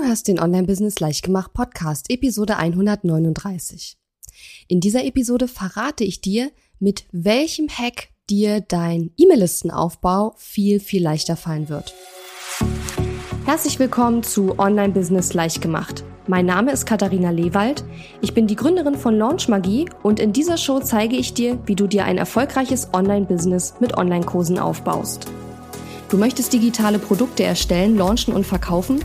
Du hörst den Online-Business Leichtgemacht Podcast, Episode 139. In dieser Episode verrate ich dir, mit welchem Hack dir dein E-Mail-Listenaufbau viel, viel leichter fallen wird. Herzlich willkommen zu Online-Business Leichtgemacht. Mein Name ist Katharina Lewald. Ich bin die Gründerin von Launch Magie und in dieser Show zeige ich dir, wie du dir ein erfolgreiches Online-Business mit Online-Kursen aufbaust. Du möchtest digitale Produkte erstellen, launchen und verkaufen?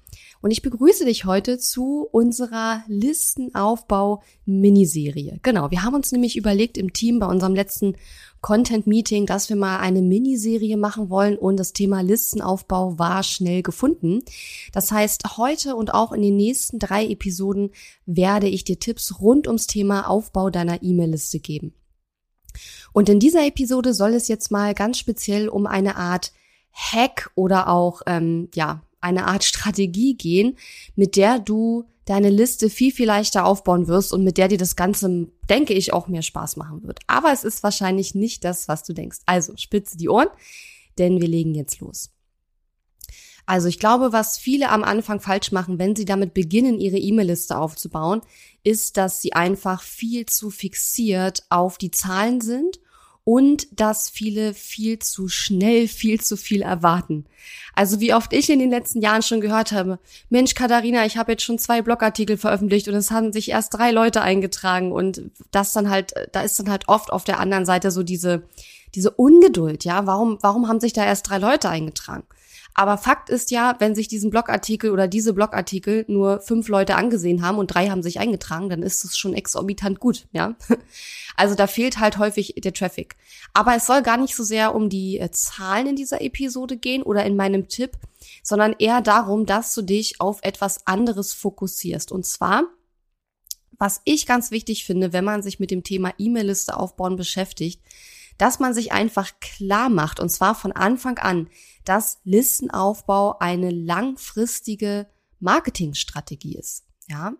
und ich begrüße dich heute zu unserer Listenaufbau-Miniserie. Genau, wir haben uns nämlich überlegt im Team bei unserem letzten Content-Meeting, dass wir mal eine Miniserie machen wollen und das Thema Listenaufbau war schnell gefunden. Das heißt, heute und auch in den nächsten drei Episoden werde ich dir Tipps rund ums Thema Aufbau deiner E-Mail-Liste geben. Und in dieser Episode soll es jetzt mal ganz speziell um eine Art Hack oder auch ähm, ja eine Art Strategie gehen, mit der du deine Liste viel, viel leichter aufbauen wirst und mit der dir das Ganze, denke ich, auch mehr Spaß machen wird. Aber es ist wahrscheinlich nicht das, was du denkst. Also spitze die Ohren, denn wir legen jetzt los. Also ich glaube, was viele am Anfang falsch machen, wenn sie damit beginnen, ihre E-Mail-Liste aufzubauen, ist, dass sie einfach viel zu fixiert auf die Zahlen sind und dass viele viel zu schnell viel zu viel erwarten. Also wie oft ich in den letzten Jahren schon gehört habe, Mensch, Katharina, ich habe jetzt schon zwei Blogartikel veröffentlicht und es haben sich erst drei Leute eingetragen und das dann halt, da ist dann halt oft auf der anderen Seite so diese, diese Ungeduld, ja, warum, warum haben sich da erst drei Leute eingetragen? Aber Fakt ist ja, wenn sich diesen Blogartikel oder diese Blogartikel nur fünf Leute angesehen haben und drei haben sich eingetragen, dann ist es schon exorbitant gut, ja. Also da fehlt halt häufig der Traffic. Aber es soll gar nicht so sehr um die äh, Zahlen in dieser Episode gehen oder in meinem Tipp, sondern eher darum, dass du dich auf etwas anderes fokussierst. Und zwar, was ich ganz wichtig finde, wenn man sich mit dem Thema E-Mail-Liste aufbauen beschäftigt, dass man sich einfach klar macht, und zwar von Anfang an, dass Listenaufbau eine langfristige Marketingstrategie ist. Ja.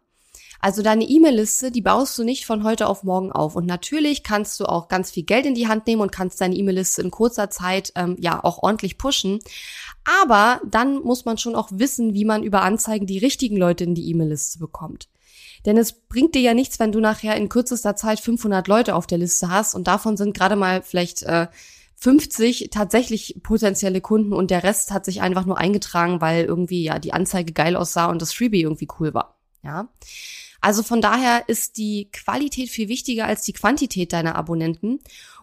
Also deine E-Mail-Liste, die baust du nicht von heute auf morgen auf. Und natürlich kannst du auch ganz viel Geld in die Hand nehmen und kannst deine E-Mail-Liste in kurzer Zeit ähm, ja auch ordentlich pushen. Aber dann muss man schon auch wissen, wie man über Anzeigen die richtigen Leute in die E-Mail-Liste bekommt. Denn es bringt dir ja nichts, wenn du nachher in kürzester Zeit 500 Leute auf der Liste hast und davon sind gerade mal vielleicht äh, 50 tatsächlich potenzielle Kunden und der Rest hat sich einfach nur eingetragen, weil irgendwie ja die Anzeige geil aussah und das Freebie irgendwie cool war. Ja. Also von daher ist die Qualität viel wichtiger als die Quantität deiner Abonnenten.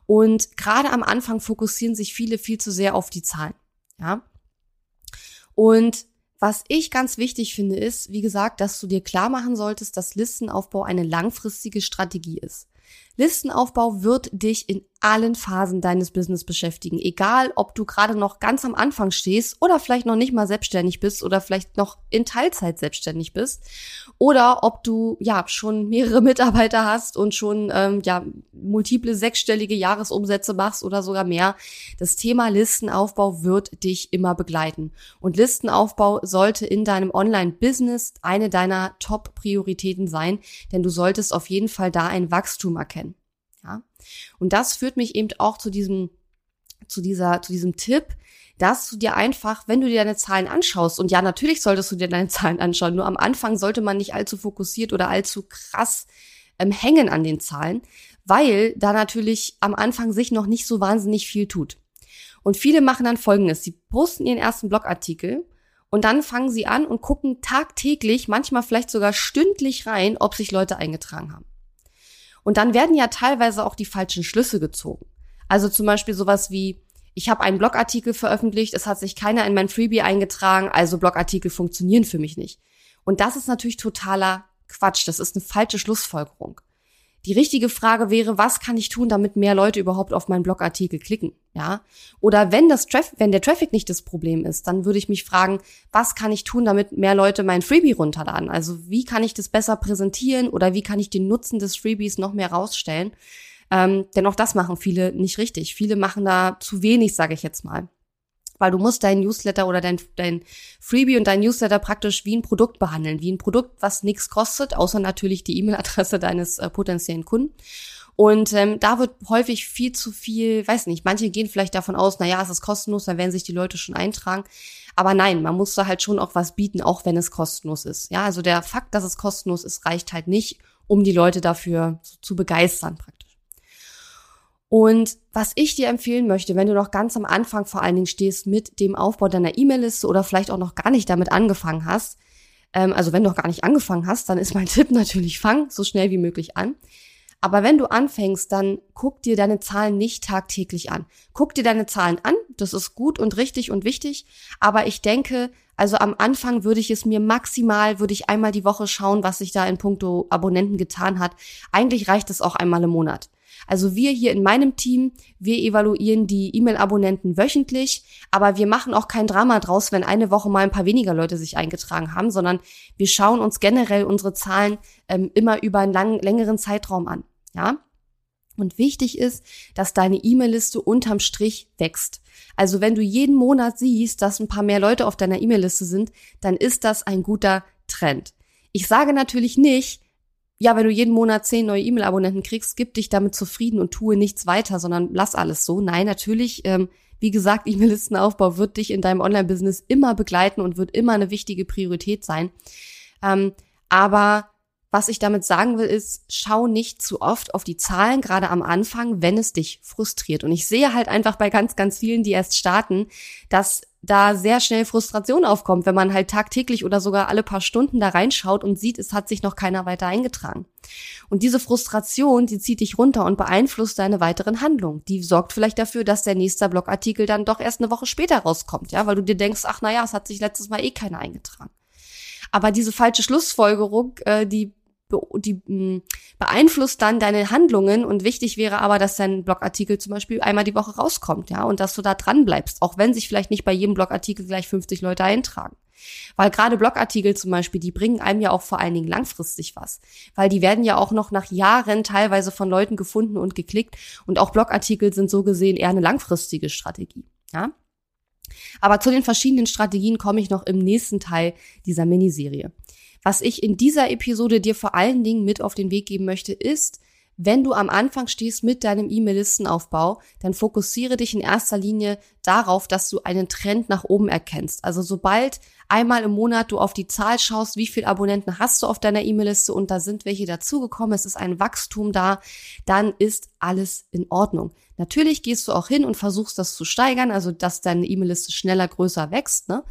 Und gerade am Anfang fokussieren sich viele viel zu sehr auf die Zahlen. Ja. Und was ich ganz wichtig finde, ist, wie gesagt, dass du dir klar machen solltest, dass Listenaufbau eine langfristige Strategie ist. Listenaufbau wird dich in allen Phasen deines Business beschäftigen. Egal, ob du gerade noch ganz am Anfang stehst oder vielleicht noch nicht mal selbstständig bist oder vielleicht noch in Teilzeit selbstständig bist oder ob du ja schon mehrere Mitarbeiter hast und schon ähm, ja multiple sechsstellige Jahresumsätze machst oder sogar mehr. Das Thema Listenaufbau wird dich immer begleiten und Listenaufbau sollte in deinem Online-Business eine deiner Top-Prioritäten sein, denn du solltest auf jeden Fall da ein Wachstum erkennen. Ja? Und das führt mich eben auch zu diesem, zu dieser, zu diesem Tipp, dass du dir einfach, wenn du dir deine Zahlen anschaust, und ja, natürlich solltest du dir deine Zahlen anschauen, nur am Anfang sollte man nicht allzu fokussiert oder allzu krass ähm, hängen an den Zahlen, weil da natürlich am Anfang sich noch nicht so wahnsinnig viel tut. Und viele machen dann folgendes. Sie posten ihren ersten Blogartikel und dann fangen sie an und gucken tagtäglich, manchmal vielleicht sogar stündlich rein, ob sich Leute eingetragen haben. Und dann werden ja teilweise auch die falschen Schlüsse gezogen. Also zum Beispiel sowas wie, ich habe einen Blogartikel veröffentlicht, es hat sich keiner in mein Freebie eingetragen, also Blogartikel funktionieren für mich nicht. Und das ist natürlich totaler Quatsch, das ist eine falsche Schlussfolgerung. Die richtige Frage wäre, was kann ich tun, damit mehr Leute überhaupt auf meinen Blogartikel klicken? Ja? Oder wenn das Traf wenn der Traffic nicht das Problem ist, dann würde ich mich fragen, was kann ich tun, damit mehr Leute mein Freebie runterladen? Also wie kann ich das besser präsentieren oder wie kann ich den Nutzen des Freebies noch mehr rausstellen? Ähm, denn auch das machen viele nicht richtig. Viele machen da zu wenig, sage ich jetzt mal weil du musst dein Newsletter oder dein, dein Freebie und dein Newsletter praktisch wie ein Produkt behandeln, wie ein Produkt, was nichts kostet, außer natürlich die E-Mail-Adresse deines äh, potenziellen Kunden. Und ähm, da wird häufig viel zu viel, weiß nicht, manche gehen vielleicht davon aus, na ja, es ist kostenlos, dann werden sich die Leute schon eintragen. Aber nein, man muss da halt schon auch was bieten, auch wenn es kostenlos ist. Ja, also der Fakt, dass es kostenlos ist, reicht halt nicht, um die Leute dafür zu begeistern praktisch. Und was ich dir empfehlen möchte, wenn du noch ganz am Anfang vor allen Dingen stehst mit dem Aufbau deiner E-Mail-Liste oder vielleicht auch noch gar nicht damit angefangen hast, ähm, also wenn du noch gar nicht angefangen hast, dann ist mein Tipp natürlich, fang so schnell wie möglich an. Aber wenn du anfängst, dann guck dir deine Zahlen nicht tagtäglich an. Guck dir deine Zahlen an, das ist gut und richtig und wichtig, aber ich denke, also am Anfang würde ich es mir maximal, würde ich einmal die Woche schauen, was sich da in puncto Abonnenten getan hat. Eigentlich reicht es auch einmal im Monat. Also wir hier in meinem Team, wir evaluieren die E-Mail-Abonnenten wöchentlich, aber wir machen auch kein Drama draus, wenn eine Woche mal ein paar weniger Leute sich eingetragen haben, sondern wir schauen uns generell unsere Zahlen ähm, immer über einen lang, längeren Zeitraum an. Ja? Und wichtig ist, dass deine E-Mail-Liste unterm Strich wächst. Also wenn du jeden Monat siehst, dass ein paar mehr Leute auf deiner E-Mail-Liste sind, dann ist das ein guter Trend. Ich sage natürlich nicht, ja, wenn du jeden Monat zehn neue E-Mail-Abonnenten kriegst, gib dich damit zufrieden und tue nichts weiter, sondern lass alles so. Nein, natürlich, ähm, wie gesagt, E-Mail-Listenaufbau wird dich in deinem Online-Business immer begleiten und wird immer eine wichtige Priorität sein. Ähm, aber was ich damit sagen will, ist, schau nicht zu oft auf die Zahlen, gerade am Anfang, wenn es dich frustriert. Und ich sehe halt einfach bei ganz, ganz vielen, die erst starten, dass da sehr schnell Frustration aufkommt, wenn man halt tagtäglich oder sogar alle paar Stunden da reinschaut und sieht, es hat sich noch keiner weiter eingetragen. Und diese Frustration, die zieht dich runter und beeinflusst deine weiteren Handlungen. Die sorgt vielleicht dafür, dass der nächste Blogartikel dann doch erst eine Woche später rauskommt, ja, weil du dir denkst, ach naja, es hat sich letztes Mal eh keiner eingetragen. Aber diese falsche Schlussfolgerung, äh, die die hm, beeinflusst dann deine Handlungen und wichtig wäre aber, dass dein Blogartikel zum Beispiel einmal die Woche rauskommt, ja, und dass du da dran bleibst, auch wenn sich vielleicht nicht bei jedem Blogartikel gleich 50 Leute eintragen. Weil gerade Blogartikel zum Beispiel, die bringen einem ja auch vor allen Dingen langfristig was. Weil die werden ja auch noch nach Jahren teilweise von Leuten gefunden und geklickt. Und auch Blogartikel sind so gesehen eher eine langfristige Strategie. Ja? Aber zu den verschiedenen Strategien komme ich noch im nächsten Teil dieser Miniserie. Was ich in dieser Episode dir vor allen Dingen mit auf den Weg geben möchte, ist, wenn du am Anfang stehst mit deinem E-Mail-Listenaufbau, dann fokussiere dich in erster Linie darauf, dass du einen Trend nach oben erkennst. Also sobald einmal im Monat du auf die Zahl schaust, wie viele Abonnenten hast du auf deiner E-Mail-Liste und da sind welche dazugekommen, es ist ein Wachstum da, dann ist alles in Ordnung. Natürlich gehst du auch hin und versuchst das zu steigern, also dass deine E-Mail-Liste schneller, größer wächst, ne?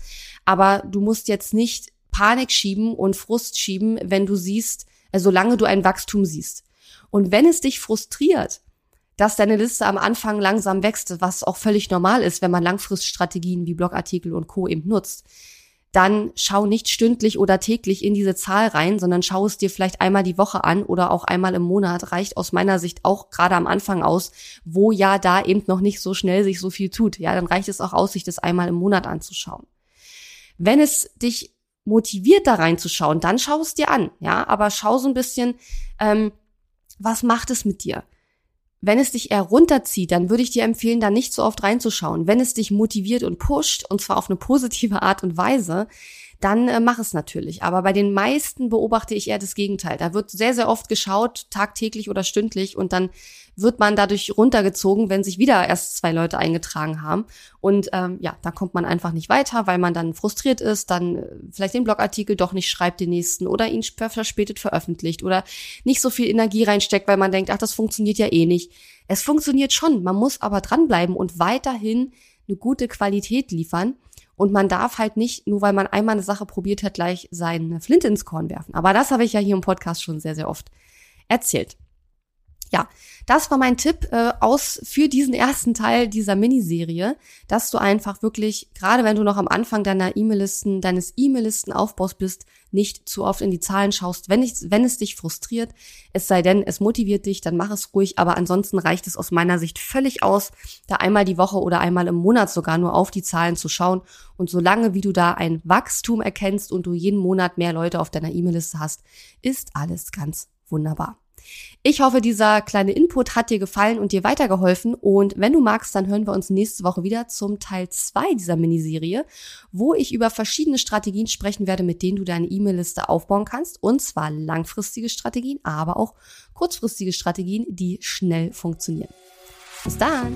Aber du musst jetzt nicht Panik schieben und Frust schieben, wenn du siehst, äh, solange du ein Wachstum siehst. Und wenn es dich frustriert, dass deine Liste am Anfang langsam wächst, was auch völlig normal ist, wenn man Langfriststrategien wie Blogartikel und Co. eben nutzt, dann schau nicht stündlich oder täglich in diese Zahl rein, sondern schau es dir vielleicht einmal die Woche an oder auch einmal im Monat. Reicht aus meiner Sicht auch gerade am Anfang aus, wo ja da eben noch nicht so schnell sich so viel tut. Ja, dann reicht es auch aus, sich das einmal im Monat anzuschauen. Wenn es dich motiviert da reinzuschauen, dann schau es dir an, ja, aber schau so ein bisschen, ähm, was macht es mit dir? Wenn es dich eher runterzieht, dann würde ich dir empfehlen, da nicht so oft reinzuschauen. Wenn es dich motiviert und pusht, und zwar auf eine positive Art und Weise, dann äh, mach es natürlich. Aber bei den meisten beobachte ich eher das Gegenteil. Da wird sehr, sehr oft geschaut, tagtäglich oder stündlich, und dann wird man dadurch runtergezogen, wenn sich wieder erst zwei Leute eingetragen haben. Und ähm, ja, da kommt man einfach nicht weiter, weil man dann frustriert ist, dann äh, vielleicht den Blogartikel doch nicht schreibt, den nächsten, oder ihn verspätet veröffentlicht oder nicht so viel Energie reinsteckt, weil man denkt, ach, das funktioniert ja eh nicht. Es funktioniert schon, man muss aber dranbleiben und weiterhin eine gute Qualität liefern. Und man darf halt nicht, nur weil man einmal eine Sache probiert hat, gleich seine Flinte ins Korn werfen. Aber das habe ich ja hier im Podcast schon sehr, sehr oft erzählt. Ja, das war mein Tipp äh, aus für diesen ersten Teil dieser Miniserie, dass du einfach wirklich, gerade wenn du noch am Anfang deiner E-Mail-Listen, deines E-Mail-Listen-Aufbaus bist, nicht zu oft in die Zahlen schaust, wenn, ich, wenn es dich frustriert. Es sei denn, es motiviert dich, dann mach es ruhig. Aber ansonsten reicht es aus meiner Sicht völlig aus, da einmal die Woche oder einmal im Monat sogar nur auf die Zahlen zu schauen. Und solange wie du da ein Wachstum erkennst und du jeden Monat mehr Leute auf deiner E-Mail-Liste hast, ist alles ganz wunderbar. Ich hoffe, dieser kleine Input hat dir gefallen und dir weitergeholfen. Und wenn du magst, dann hören wir uns nächste Woche wieder zum Teil zwei dieser Miniserie, wo ich über verschiedene Strategien sprechen werde, mit denen du deine E-Mail-Liste aufbauen kannst. Und zwar langfristige Strategien, aber auch kurzfristige Strategien, die schnell funktionieren. Bis dann!